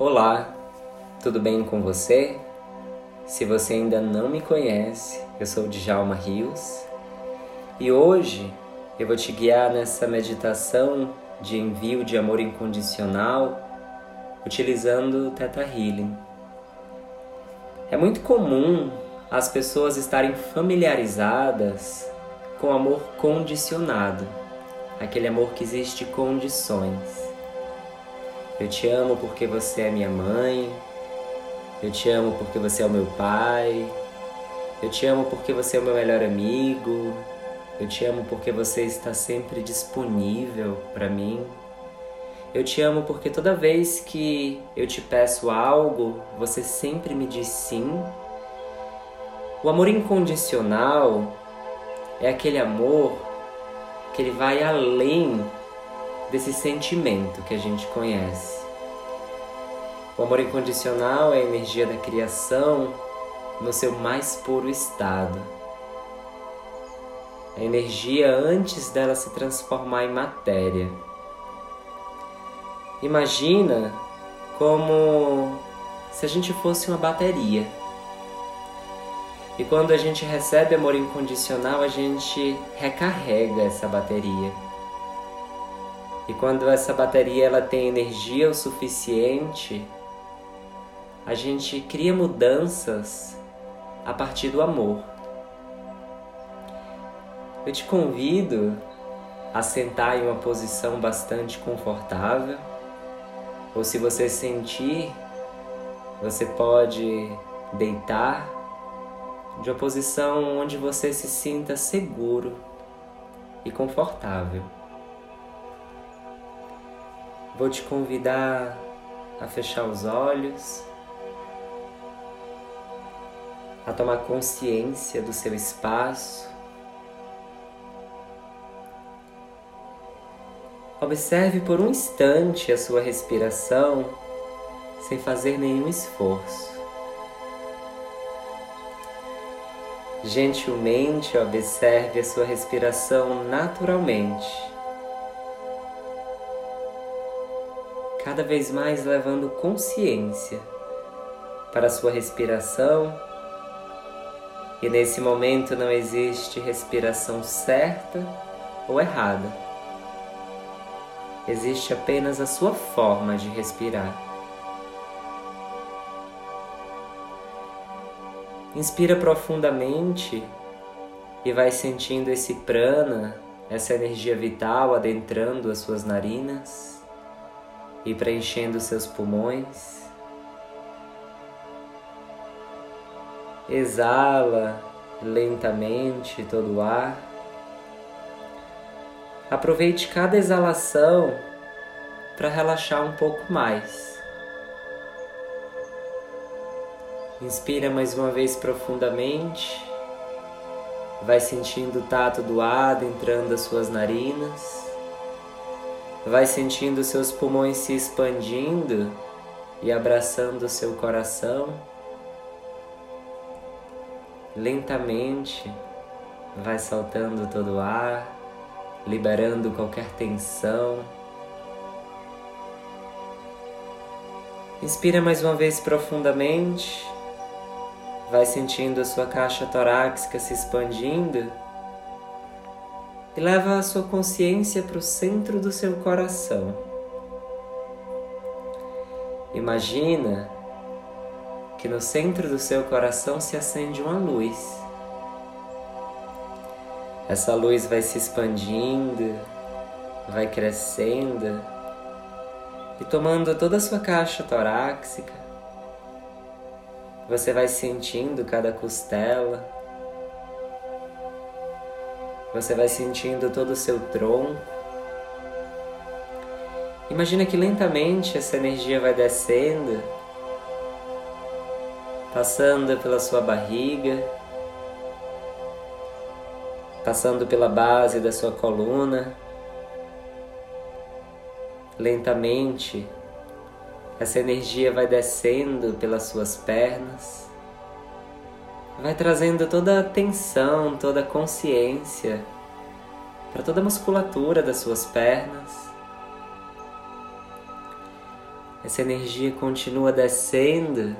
Olá, tudo bem com você? Se você ainda não me conhece, eu sou Djalma Rios e hoje eu vou te guiar nessa meditação de envio de amor incondicional utilizando o Theta Healing. É muito comum as pessoas estarem familiarizadas com amor condicionado, aquele amor que existe condições. Eu te amo porque você é minha mãe, eu te amo porque você é o meu pai, eu te amo porque você é o meu melhor amigo, eu te amo porque você está sempre disponível para mim. Eu te amo porque toda vez que eu te peço algo, você sempre me diz sim. O amor incondicional é aquele amor que ele vai além desse sentimento que a gente conhece. O amor incondicional é a energia da criação no seu mais puro estado. A energia antes dela se transformar em matéria. Imagina como se a gente fosse uma bateria. E quando a gente recebe amor incondicional, a gente recarrega essa bateria. E quando essa bateria ela tem energia o suficiente, a gente cria mudanças a partir do amor. Eu te convido a sentar em uma posição bastante confortável ou se você sentir, você pode deitar de uma posição onde você se sinta seguro e confortável. Vou te convidar a fechar os olhos, a tomar consciência do seu espaço Observe por um instante a sua respiração sem fazer nenhum esforço. Gentilmente observe a sua respiração naturalmente, cada vez mais levando consciência para a sua respiração. E nesse momento não existe respiração certa ou errada existe apenas a sua forma de respirar. Inspira profundamente e vai sentindo esse prana, essa energia vital adentrando as suas narinas e preenchendo seus pulmões. Exala lentamente todo o ar. Aproveite cada exalação para relaxar um pouco mais. Inspira mais uma vez profundamente. Vai sentindo o tato do ar entrando as suas narinas. Vai sentindo seus pulmões se expandindo e abraçando o seu coração. Lentamente vai soltando todo o ar liberando qualquer tensão. Inspira mais uma vez profundamente. Vai sentindo a sua caixa torácica se expandindo. E leva a sua consciência para o centro do seu coração. Imagina que no centro do seu coração se acende uma luz. Essa luz vai se expandindo, vai crescendo e tomando toda a sua caixa torácica. Você vai sentindo cada costela, você vai sentindo todo o seu tronco. Imagina que lentamente essa energia vai descendo, passando pela sua barriga passando pela base da sua coluna. Lentamente, essa energia vai descendo pelas suas pernas, vai trazendo toda a tensão, toda a consciência para toda a musculatura das suas pernas. essa energia continua descendo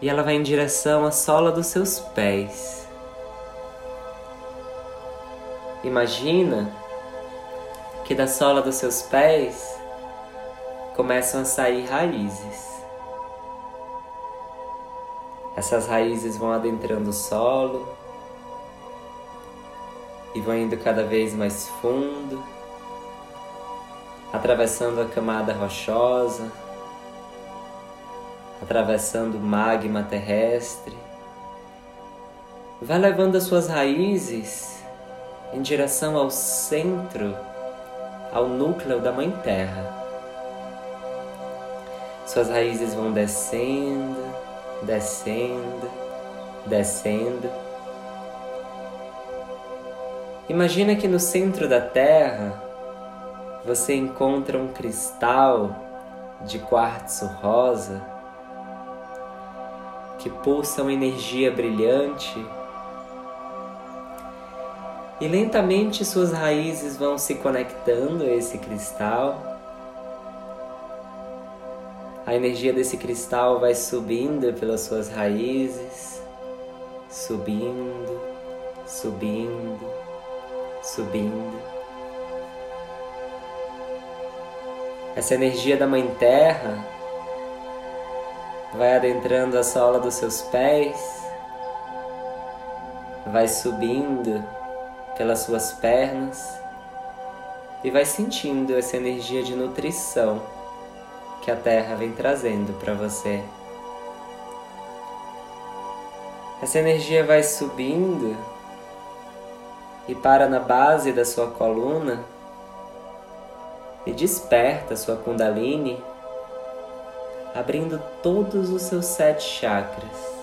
e ela vai em direção à sola dos seus pés. Imagina que da sola dos seus pés começam a sair raízes. Essas raízes vão adentrando o solo e vão indo cada vez mais fundo, atravessando a camada rochosa, atravessando o magma terrestre. Vai levando as suas raízes em direção ao centro, ao núcleo da Mãe Terra. Suas raízes vão descendo, descendo, descendo. Imagina que no centro da Terra você encontra um cristal de quartzo rosa que pulsa uma energia brilhante e lentamente suas raízes vão se conectando a esse cristal a energia desse cristal vai subindo pelas suas raízes, subindo, subindo, subindo. Essa energia da Mãe Terra vai adentrando a sola dos seus pés, vai subindo pelas suas pernas e vai sentindo essa energia de nutrição que a Terra vem trazendo para você. Essa energia vai subindo e para na base da sua coluna e desperta sua Kundalini, abrindo todos os seus sete chakras.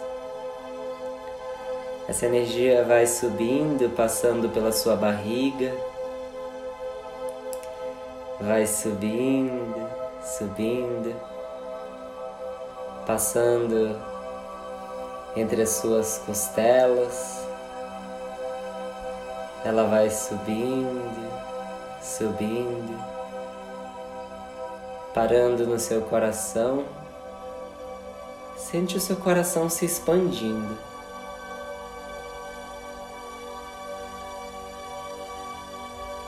Essa energia vai subindo, passando pela sua barriga, vai subindo, subindo, passando entre as suas costelas. Ela vai subindo, subindo, parando no seu coração. Sente o seu coração se expandindo.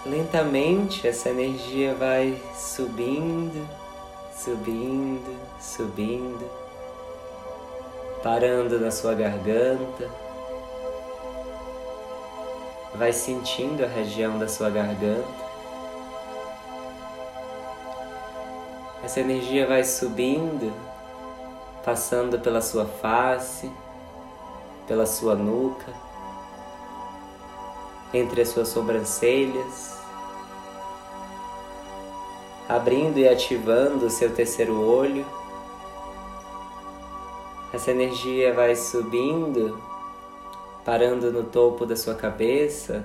Lentamente essa energia vai subindo subindo, subindo, parando na sua garganta. Vai sentindo a região da sua garganta. Essa energia vai subindo, passando pela sua face, pela sua nuca, entre as suas sobrancelhas, abrindo e ativando o seu terceiro olho. Essa energia vai subindo, parando no topo da sua cabeça,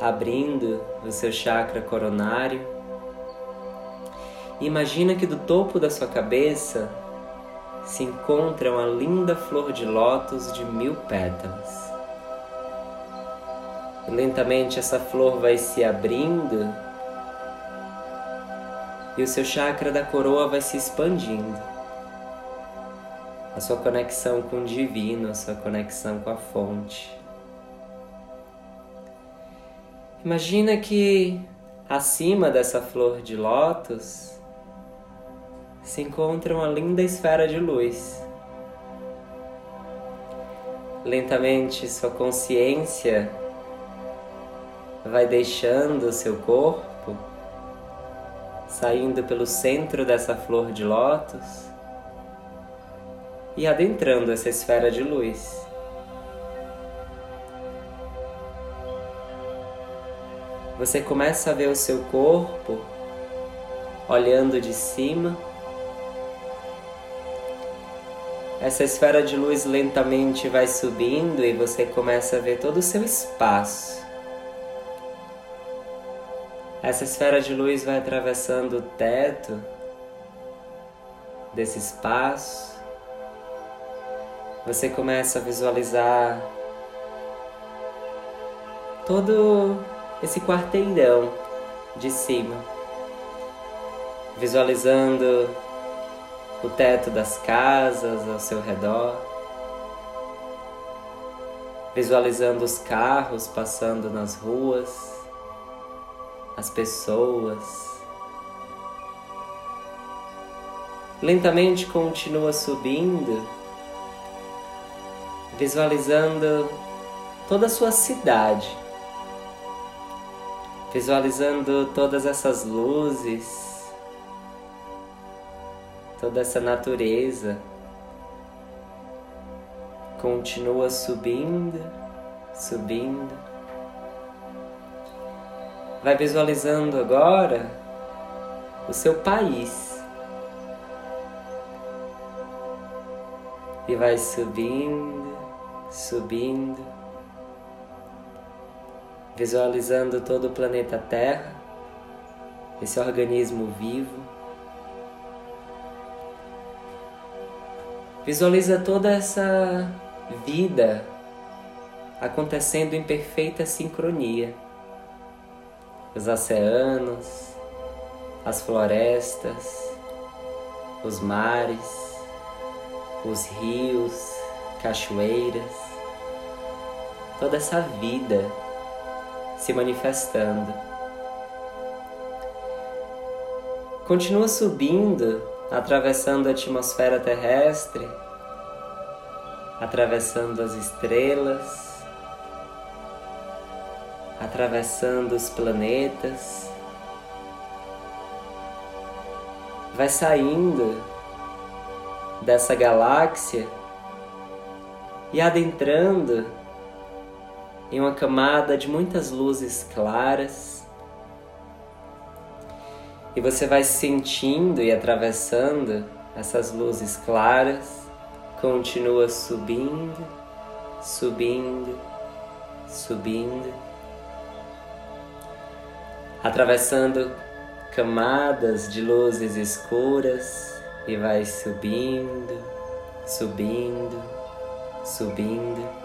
abrindo o seu chakra coronário. Imagina que do topo da sua cabeça se encontra uma linda flor de lótus de mil pétalas. Lentamente essa flor vai se abrindo e o seu chakra da coroa vai se expandindo. A sua conexão com o divino, a sua conexão com a fonte. Imagina que acima dessa flor de lótus se encontra uma linda esfera de luz. Lentamente sua consciência vai deixando o seu corpo saindo pelo centro dessa flor de lótus e adentrando essa esfera de luz. Você começa a ver o seu corpo olhando de cima. Essa esfera de luz lentamente vai subindo e você começa a ver todo o seu espaço. Essa esfera de luz vai atravessando o teto desse espaço. Você começa a visualizar todo esse quarteirão de cima. visualizando o teto das casas ao seu redor, visualizando os carros passando nas ruas, as pessoas. Lentamente continua subindo, visualizando toda a sua cidade, visualizando todas essas luzes, toda essa natureza continua subindo, subindo. Vai visualizando agora o seu país. E vai subindo, subindo, visualizando todo o planeta Terra, esse organismo vivo. Visualiza toda essa vida acontecendo em perfeita sincronia. Os oceanos, as florestas, os mares, os rios, cachoeiras, toda essa vida se manifestando. Continua subindo atravessando a atmosfera terrestre, atravessando as estrelas, atravessando os planetas, vai saindo dessa galáxia e adentrando em uma camada de muitas luzes claras. E você vai sentindo e atravessando essas luzes claras, continua subindo, subindo, subindo, atravessando camadas de luzes escuras e vai subindo, subindo, subindo.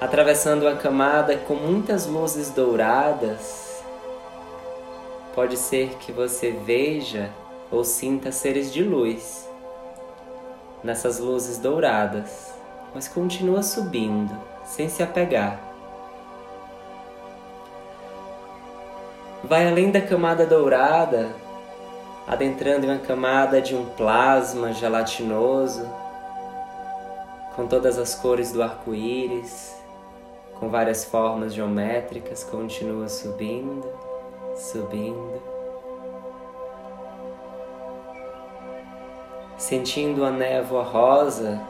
atravessando a camada com muitas luzes douradas, pode ser que você veja ou sinta seres de luz nessas luzes douradas, mas continua subindo sem se apegar. Vai além da camada dourada, adentrando em uma camada de um plasma gelatinoso, com todas as cores do arco-íris, com várias formas geométricas, continua subindo, subindo. Sentindo a névoa rosa,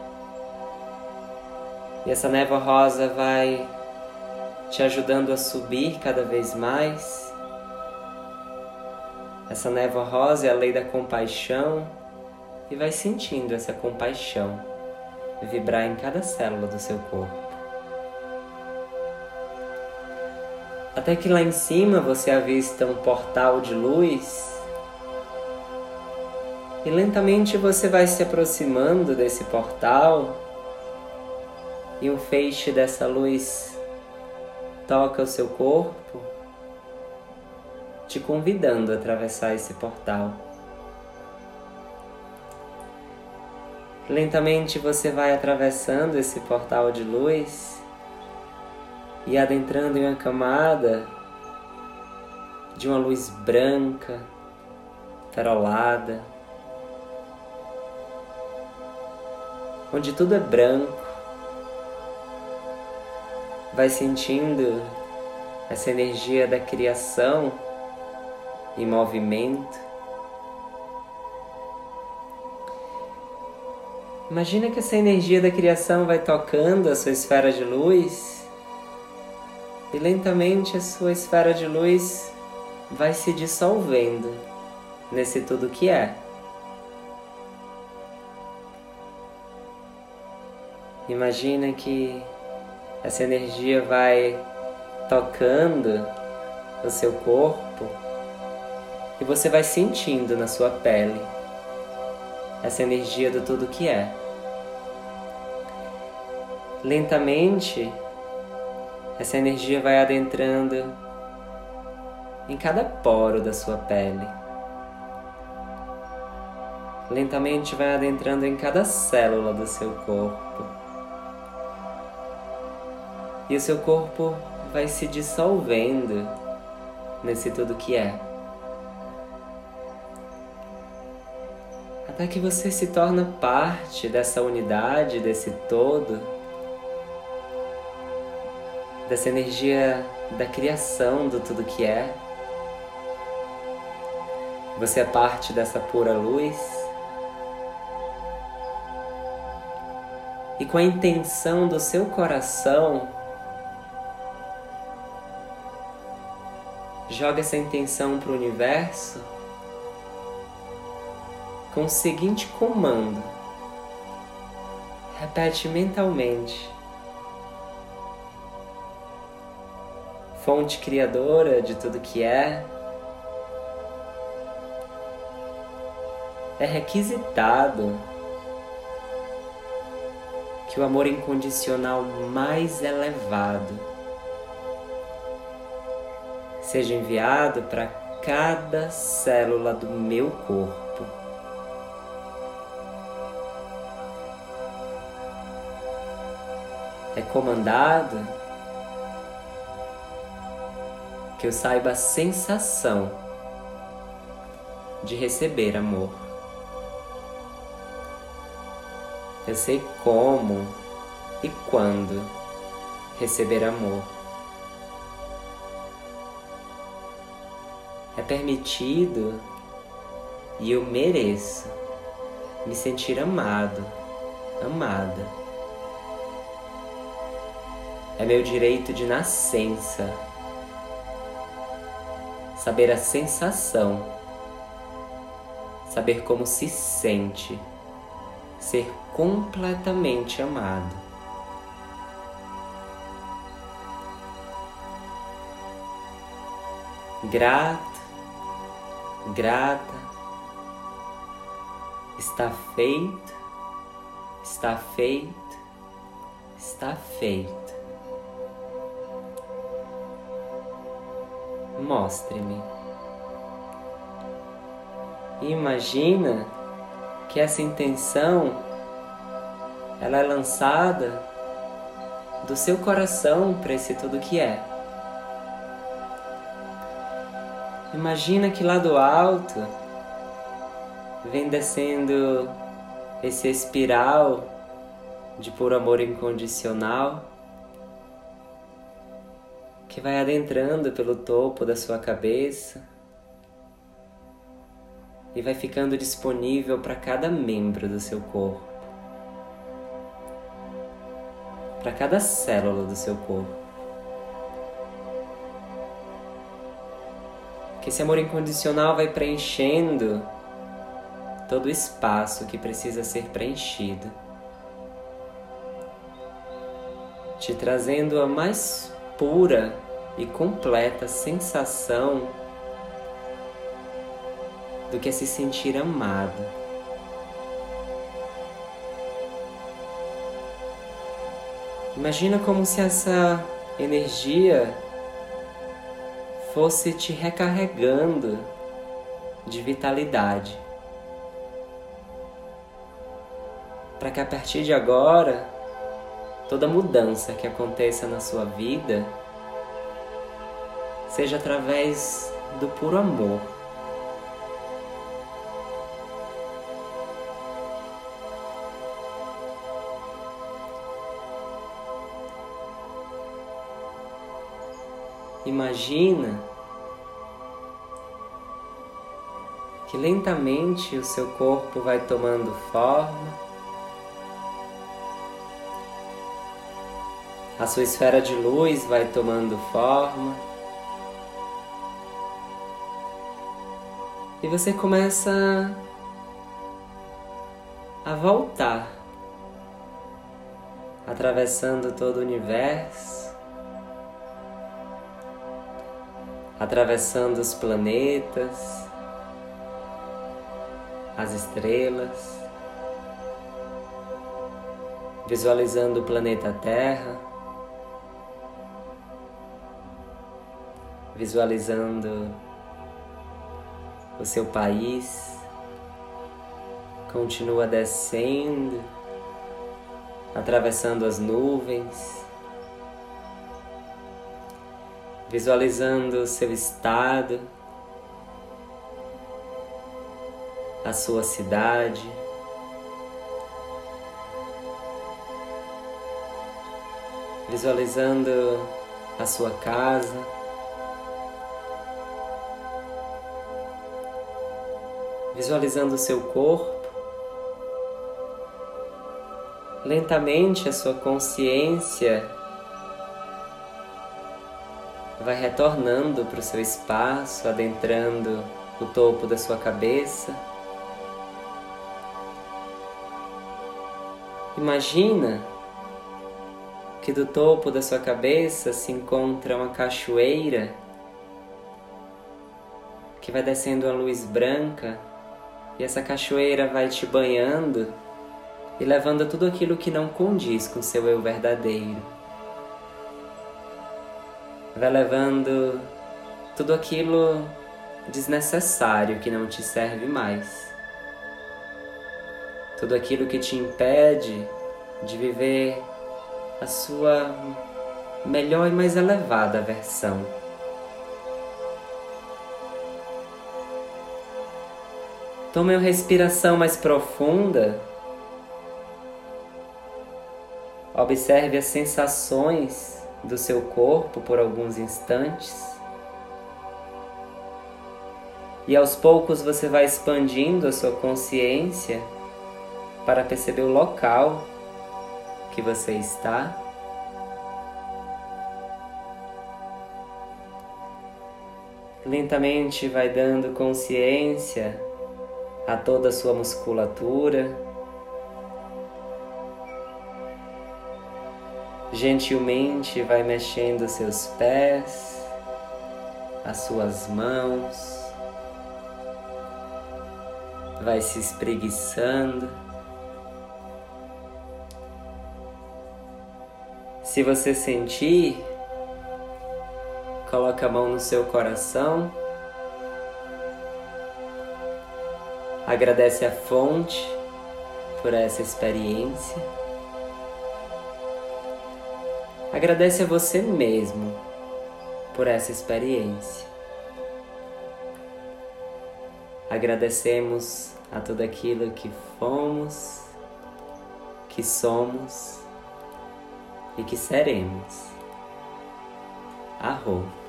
e essa névoa rosa vai te ajudando a subir cada vez mais. Essa névoa rosa é a lei da compaixão e vai sentindo essa compaixão vibrar em cada célula do seu corpo. Até que lá em cima você avista um portal de luz. E lentamente você vai se aproximando desse portal. E um feixe dessa luz toca o seu corpo, te convidando a atravessar esse portal. Lentamente você vai atravessando esse portal de luz e adentrando em uma camada de uma luz branca, farolada, onde tudo é branco, vai sentindo essa energia da criação em movimento. Imagina que essa energia da criação vai tocando a sua esfera de luz e lentamente a sua esfera de luz vai se dissolvendo nesse tudo que é. Imagina que essa energia vai tocando o seu corpo e você vai sentindo na sua pele essa energia do tudo que é. Lentamente essa energia vai adentrando em cada poro da sua pele. Lentamente vai adentrando em cada célula do seu corpo. E o seu corpo vai se dissolvendo nesse tudo que é. Até que você se torna parte dessa unidade, desse todo, dessa energia da criação do tudo que é. Você é parte dessa pura luz. E com a intenção do seu coração, joga essa intenção para o universo com o seguinte comando. Repete mentalmente. Fonte criadora de tudo que é, é requisitado que o amor incondicional mais elevado seja enviado para cada célula do meu corpo. É comandado que eu saiba a sensação de receber amor. Eu sei como e quando receber amor. é permitido e eu mereço me sentir amado, amada. É meu direito de nascença saber a sensação, saber como se sente ser completamente amado. Grato grata. Está feito, está feito, está feito. Mostre-me. Imagina que essa intenção ela é lançada do seu coração para esse tudo que é. Imagina que lá do alto vem descendo esse espiral de puro amor incondicional que vai adentrando pelo topo da sua cabeça e vai ficando disponível para cada membro do seu corpo, para cada célula do seu corpo. que esse amor incondicional vai preenchendo todo o espaço que precisa ser preenchido, te trazendo a mais pura e completa sensação do que é se sentir amado. Imagina como se essa energia fosse te recarregando de vitalidade. Para que a partir de agora, toda mudança que aconteça na sua vida seja através do puro amor. Imagina que lentamente o seu corpo vai tomando forma, a sua esfera de luz vai tomando forma, e você começa a voltar, atravessando todo o universo. atravessando os planetas, as estrelas, visualizando o planeta Terra, visualizando o seu país. Continua descendo, atravessando as nuvens, visualizando o seu estado, a sua cidade. Visualizando a sua casa. Visualizando o seu corpo. Lentamente a sua consciência vai retornando para o seu espaço, adentrando o topo da sua cabeça. Imagina que do topo da sua cabeça se encontra uma cachoeira que vai descendo a luz branca e essa cachoeira vai te banhando e levando tudo aquilo que não condiz com seu eu verdadeiro. Vai levando tudo aquilo desnecessário que não te serve mais. Tudo aquilo que te impede de viver a sua melhor e mais elevada versão. Tome uma respiração mais profunda. Observe as sensações do seu corpo por alguns instantes. E aos poucos você vai expandindo a sua consciência para perceber o local que você está. Lentamente vai dando consciência a toda a sua musculatura. Gentilmente vai mexendo seus pés, as suas mãos, vai se espreguiçando. Se você sentir, coloque a mão no seu coração. Agradece a fonte por essa experiência. Agradece a você mesmo por essa experiência. Agradecemos a tudo aquilo que fomos, que somos e que seremos. Arroz.